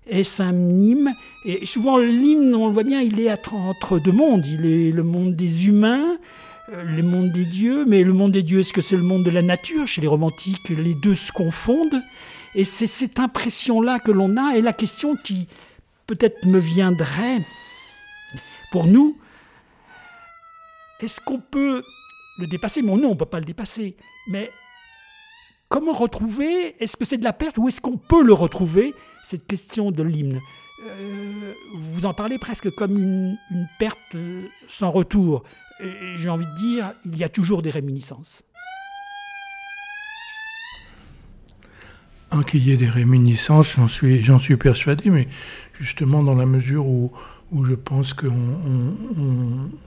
est-ce un hymne? Et souvent l'hymne, on le voit bien, il est entre deux mondes. Il est le monde des humains, euh, le monde des dieux, mais le monde des dieux, est-ce que c'est le monde de la nature? Chez les romantiques, les deux se confondent. Et c'est cette impression-là que l'on a. Et la question qui peut-être me viendrait pour nous, est-ce qu'on peut le dépasser. Mon nom, on ne peut pas le dépasser. Mais comment retrouver Est-ce que c'est de la perte ou est-ce qu'on peut le retrouver Cette question de l'hymne? Euh, vous en parlez presque comme une, perte euh, sans retour. J'ai envie de dire, il y a toujours des réminiscences. Qu'il y ait des réminiscences, j'en suis, persuadé, mais justement dans la mesure où, je pense qu'on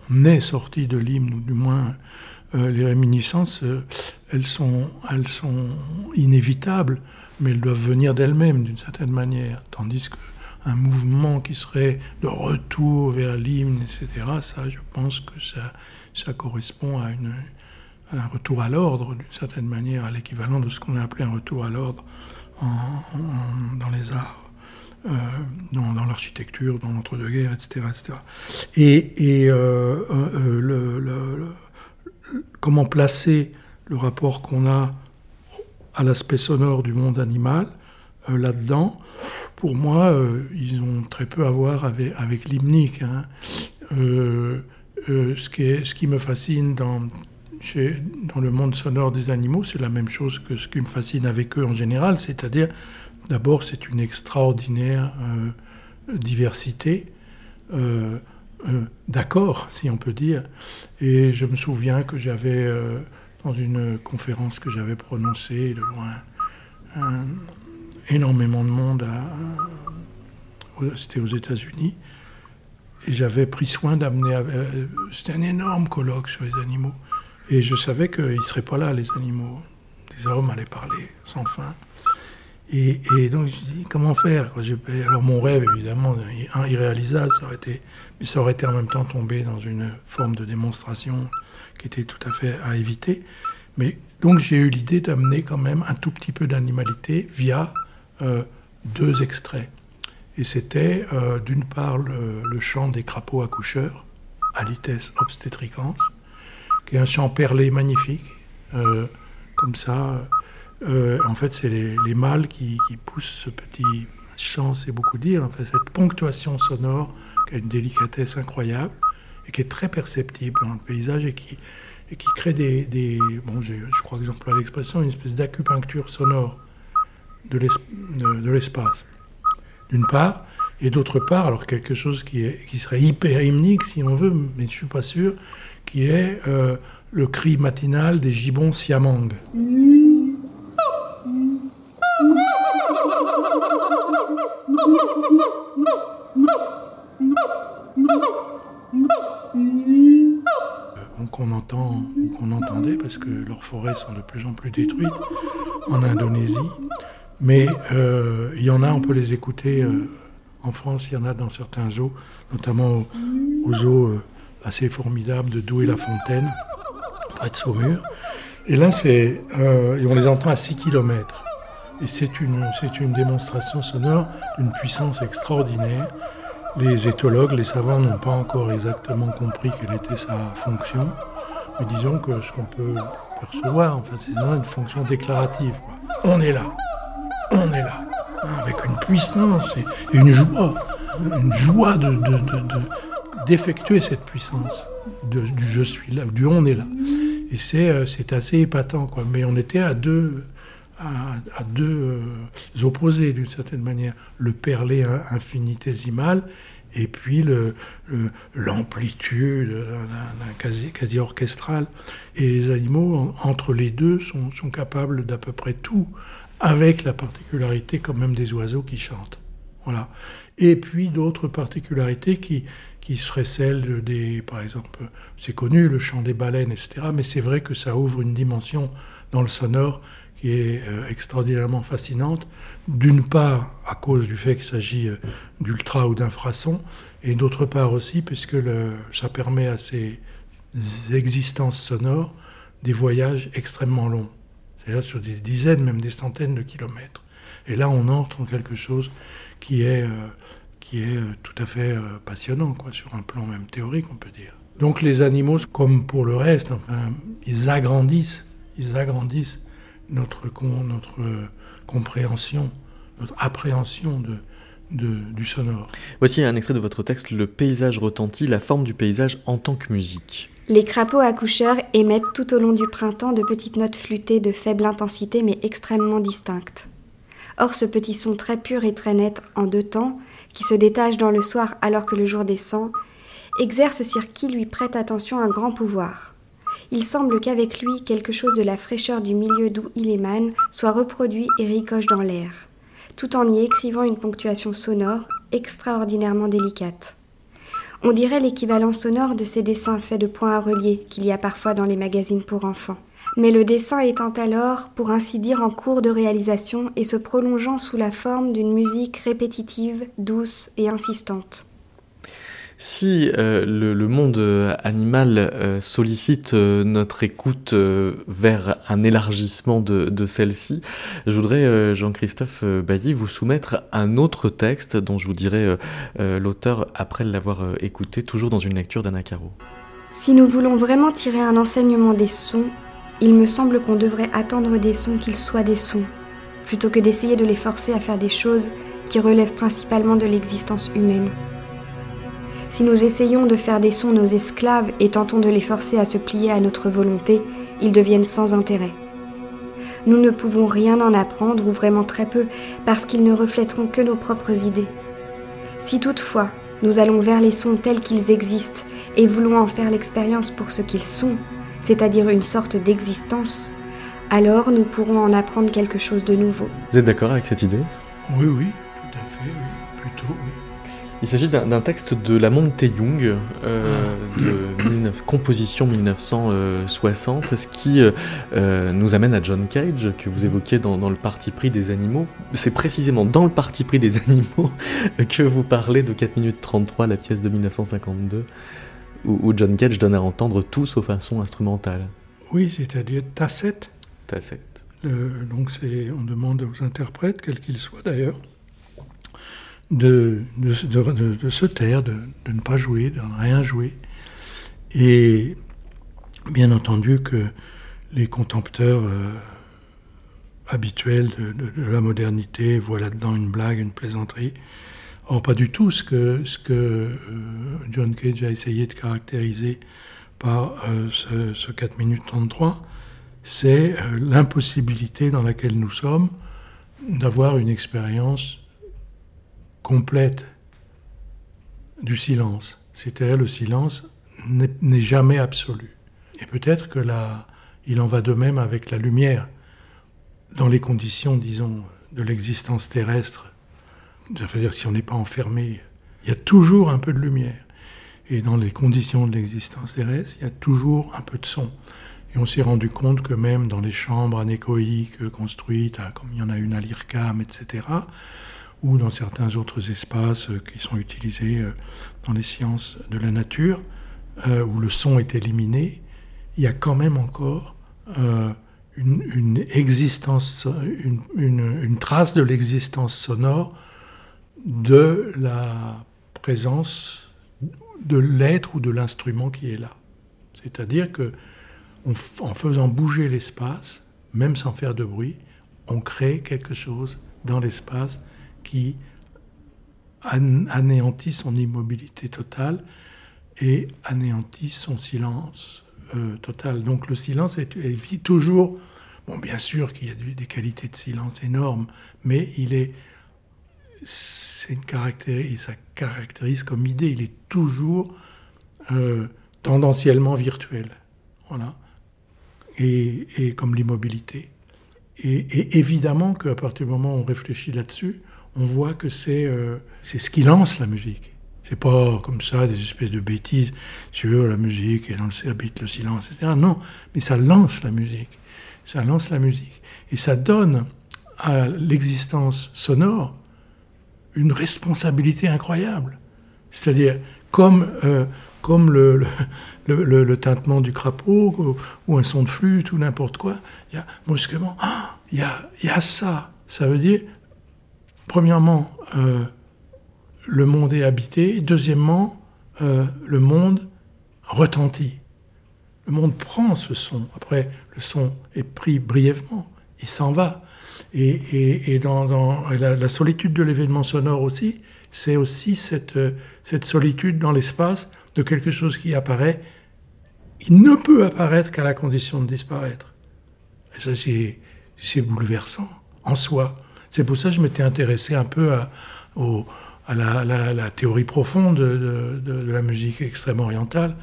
on est sorti de l'hymne, ou du moins les réminiscences, euh, elles, sont, elles sont inévitables, mais elles doivent venir d'elles-mêmes d'une certaine manière. Tandis qu'un mouvement qui serait de retour vers l'hymne, etc., ça, je pense que ça, ça correspond à, un retour à l'ordre, d'une certaine manière, à l'équivalent de ce qu'on a appelé un retour à l'ordre dans les arts. Euh, dans, l'architecture, dans l'entre-deux-guerres, etc., etc. Et, et le, comment placer le rapport qu'on a à l'aspect sonore du monde animal euh, là-dedans. Pour moi, euh, ils ont très peu à voir avec, avec. Hein. Euh, ce, qui me fascine dans, le monde sonore des animaux, c'est la même chose que ce qui me fascine avec eux en général, c'est-à-dire, d'abord, c'est une extraordinaire diversité. D'accord, si on peut dire. Et je me souviens que j'avais, euh, dans une conférence que j'avais prononcée devant énormément de monde, c'était aux États-Unis, et j'avais pris soin d'amener. Euh, c'était un énorme colloque sur les animaux. Et je savais qu'ils ne seraient pas là, les animaux. Les hommes allaient parler sans fin. Et, donc je dis comment faire Alors mon rêve, évidemment, irréalisable, ça aurait été, mais ça aurait été en même temps tombé dans une forme de démonstration qui était tout à fait à éviter. Mais donc j'ai eu l'idée d'amener quand même un tout petit peu d'animalité via euh, deux extraits. Et c'était euh, d'une part le, chant des crapauds accoucheurs, Alites obstetricans, qui est un chant perlé magnifique, euh, comme ça euh, en fait, c'est les, mâles qui, poussent ce petit chant, c'est beaucoup dire, en fait, cette ponctuation sonore qui a une délicatesse incroyable et qui est très perceptible dans le paysage et qui, qui crée des, bon, je crois que j'emploie l'expression, une espèce d'acupuncture sonore de l'espace, d'une part, et d'autre part, alors quelque chose qui, est, qui serait hyper hymnique si on veut, mais je ne suis pas sûr, qui est euh, le cri matinal des gibbons siamang. Qu'on entend qu'on entendait parce que leurs forêts sont de plus en plus détruites en Indonésie. Mais euh, il y en a, on peut les écouter euh, en France, il y en a dans certains zoos, notamment aux, zoos euh, assez formidables de Douai-la-Fontaine, près de Saumur. Et là, c'est, euh, et on les entend à 6 km. Et c'est une, une démonstration sonore d'une puissance extraordinaire. Les éthologues, les savants n'ont pas encore exactement compris quelle était sa fonction. Mais disons que ce qu'on peut percevoir, en fait, c'est une fonction déclarative. On est là. On est là. Hein, avec une puissance et une joie. Une joie de, d'effectuer cette puissance du je suis là, du on est là. Et c'est, euh, c'est assez épatant, quoi. Mais on était à deux, à, deux euh, opposés, d'une certaine manière. Le perlé infinitésimal et puis le, l'amplitude d'un quasi, quasi orchestral. Et les animaux, entre les deux, sont, sont capables d'à peu près tout, avec la particularité quand même des oiseaux qui chantent. Voilà. Et puis d'autres particularités qui, qui seraient celles des, par exemple, c'est connu, le chant des baleines, etc. Mais c'est vrai que ça ouvre une dimension dans le sonore qui est euh, extraordinairement fascinante. D'une part, à cause du fait qu'il s'agit euh, d'ultra ou d'infrasons, et d'autre part aussi, puisque ça permet à ces existences sonores des voyages extrêmement longs, c'est-à-dire sur des dizaines, même des centaines de kilomètres. Et là, on entre en quelque chose qui est, euh, qui est tout à fait passionnant, quoi, sur un plan même théorique, on peut dire. Donc les animaux, comme pour le reste, enfin, ils agrandissent, ils agrandissent notre, notre compréhension, notre appréhension de, du sonore. Voici un extrait de votre texte, Le paysage retentit, la forme du paysage en tant que musique. Les crapauds accoucheurs émettent tout au long du printemps de petites notes flûtées de faible intensité mais extrêmement distinctes. Or ce petit son très pur et très net en deux temps, qui se détache dans le soir alors que le jour descend, exerce sur qui lui prête attention un grand pouvoir il semble qu'avec lui quelque chose de la fraîcheur du milieu d'où il émane soit reproduit et ricoche dans l'air, tout en y écrivant une ponctuation sonore extraordinairement délicate. On dirait l'équivalent sonore de ces dessins faits de points à relier qu'il y a parfois dans les magazines pour enfants. Mais le dessin étant alors, pour ainsi dire, en cours de réalisation et se prolongeant sous la forme d'une musique répétitive, douce et insistante. Si euh, le, monde euh, animal euh, sollicite notre écoute vers un élargissement de, celle-ci, je voudrais, Jean-Christophe Bailly, vous soumettre un autre texte dont je vous dirai l'auteur après l'avoir écouté, toujours dans une lecture d'Anna Caro. Si nous voulons vraiment tirer un enseignement des sons, il me semble qu'on devrait attendre des sons qu'ils soient des sons, plutôt que d'essayer de les forcer à faire des choses qui relèvent principalement de l'existence humaine. Si nous essayons de faire des sons nos esclaves et tentons de les forcer à se plier à notre volonté, ils deviennent sans intérêt. Nous ne pouvons rien en apprendre, ou vraiment très peu, parce qu'ils ne reflèteront que nos propres idées. Si toutefois nous allons vers les sons tels qu'ils existent et voulons en faire l'expérience pour ce qu'ils sont, c'est-à-dire une sorte d'existence, alors nous pourrons en apprendre quelque chose de nouveau. Vous êtes d'accord avec cette idée? Oui, oui, Il s'agit d'un texte de la Monte Young, euh, de composition 1960, ce qui euh, euh, nous amène à John Cage, que vous évoquiez dans, le parti pris des animaux. C'est précisément dans le parti pris des animaux que vous parlez de 4 minutes 33, la pièce de 1952, où, John Cage donne à entendre tout sauf un son instrumental. Oui, c'est-à-dire tacette. Tacette. donc on demande aux interprètes, quels qu'ils soient d'ailleurs, de, se taire, de, ne pas jouer, de ne rien jouer. Et bien entendu que les contempteurs euh, habituels de, la modernité voient là-dedans une blague, une plaisanterie. Or, pas du tout ce que, ce que euh, John Cage a essayé de caractériser par euh, ce, ce, 4 minutes 33, c'est l'impossibilité dans laquelle nous sommes d'avoir une expérience complète du silence. C'est-à-dire le silence n'est jamais absolu. Et peut-être que là, il en va de même avec la lumière. Dans les conditions, disons, de l'existence terrestre, c'est-à-dire si on n'est pas enfermé, il y a toujours un peu de lumière. Et dans les conditions de l'existence terrestre, il y a toujours un peu de son. Et on s'est rendu compte que même dans les chambres anéchoïques construites, comme il y en a une à l'IRCAM, etc., ou dans certains autres espaces euh, qui sont utilisés euh, dans les sciences de la nature, euh, où le son est éliminé, il y a quand même encore une, existence, une, trace de l'existence sonore de la présence de l'être ou de l'instrument qui est là. C'est-à-dire que en faisant bouger l'espace, même sans faire de bruit, on crée quelque chose dans l'espace qui anéantit son immobilité totale et anéantit son silence euh, total. Donc le silence est toujours, bon bien sûr qu'il y a des qualités de silence énormes, mais il est, c'est une ça caractérise comme idée, il est toujours euh, tendanciellement virtuel, voilà, et, et comme l'immobilité. Et, et, évidemment qu'à partir du moment où on réfléchit là-dessus, on voit que c'est euh, c'est ce qui lance la musique. C'est pas comme ça des espèces de bêtises sur la musique et dans le habite le silence, etc. Non, mais ça lance la musique. Ça lance la musique. Et ça donne à l'existence sonore une responsabilité incroyable. C'est-à-dire, comme, euh, comme le, le, le, tintement du crapaud ou, un son de flûte ou n'importe quoi, il y a brusquement, ah, il y, a, y a ça. Ça veut dire, premièrement, euh, le monde est habité. Deuxièmement, euh, le monde retentit. Le monde prend ce son. Après, le son est pris brièvement. Il s'en va. Et, dans, la, solitude de l'événement sonore aussi, c'est aussi cette, cette solitude dans l'espace de quelque chose qui apparaît. Il ne peut apparaître qu'à la condition de disparaître. Et ça, c'est bouleversant en soi. C'est pour ça que je m'étais intéressé un peu à, la, théorie profonde de, la musique extrême orientale,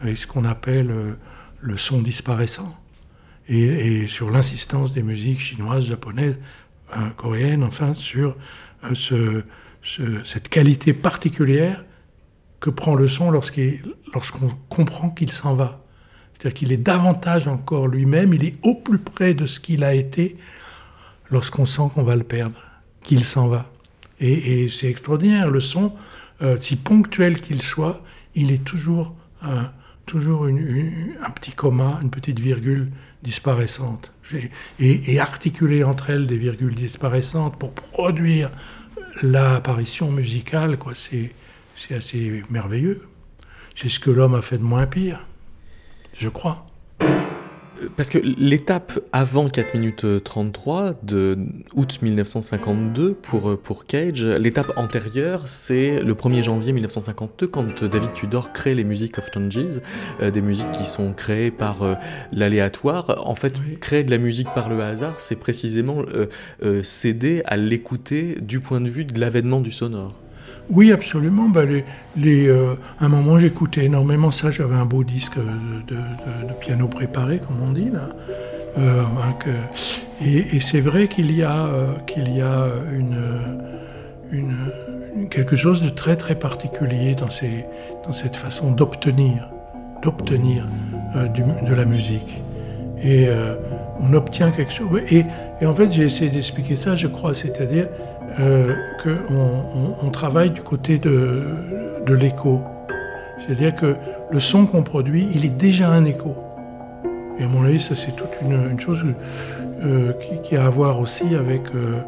avec ce qu'on appelle euh, le son disparaissant, et, sur l'insistance des musiques chinoises, japonaises, euh, coréennes, enfin, sur euh, ce, cette qualité particulière que prend le son lorsqu'on comprend qu'il s'en va. C'est-à-dire qu'il est davantage encore lui-même, il est au plus près de ce qu'il a été lorsqu'on sent qu'on va le perdre, qu'il s'en va. Et, c'est extraordinaire, le son, euh, si ponctuel qu'il soit, il est toujours, un, toujours un petit comma, une petite virgule disparaissante. Et, et, articuler entre elles des virgules disparaissantes pour produire l'apparition musicale, quoi, c'est, c'est assez merveilleux. C'est ce que l'homme a fait de moins pire, je crois. Parce que l'étape avant 4 minutes 33 de août 1952 pour, euh, pour Cage, l'étape antérieure, c'est le 1er janvier 1952 quand David Tudor crée les musiques of Changes, euh, des musiques qui sont créées par euh, l'aléatoire. En fait, créer de la musique par le hasard, c'est précisément céder à l'écouter du point de vue de l'avènement du sonore. Oui, absolument. Bah, les, euh, à un moment, j'écoutais énormément ça. J'avais un beau disque de, piano préparé, comme on dit là. Euh, et, c'est vrai qu'il y a, euh, qu'il y a une, une, quelque chose de très très particulier dans, ces, dans cette façon d'obtenir, d'obtenir de la musique. Et on obtient quelque chose. Et, et en fait, j'ai essayé d'expliquer ça, je crois, c'est-à-dire euh, qu'on on, travaille du côté de, l'écho. C'est-à-dire que le son qu'on produit, il est déjà un écho. Et à mon avis, ça c'est toute une, chose euh, qui, a à voir aussi avec, euh,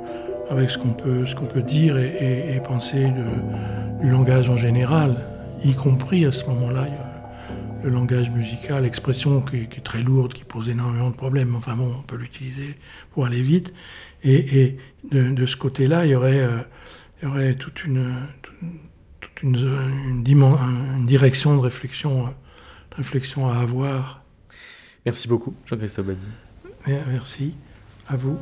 avec ce qu'on peut, qu'on peut dire et, penser du langage en général, y compris à ce moment-là le langage musical, l'expression qui, qui, est très lourde, qui pose énormément de problèmes. Enfin bon, on peut l'utiliser pour aller vite. Et, et de, ce côté-là, il y aurait, euh, il y aurait toute une, toute une, une, une, direction de réflexion, euh, de réflexion à avoir. Merci beaucoup, Jean-Christophe Badi. Merci à vous.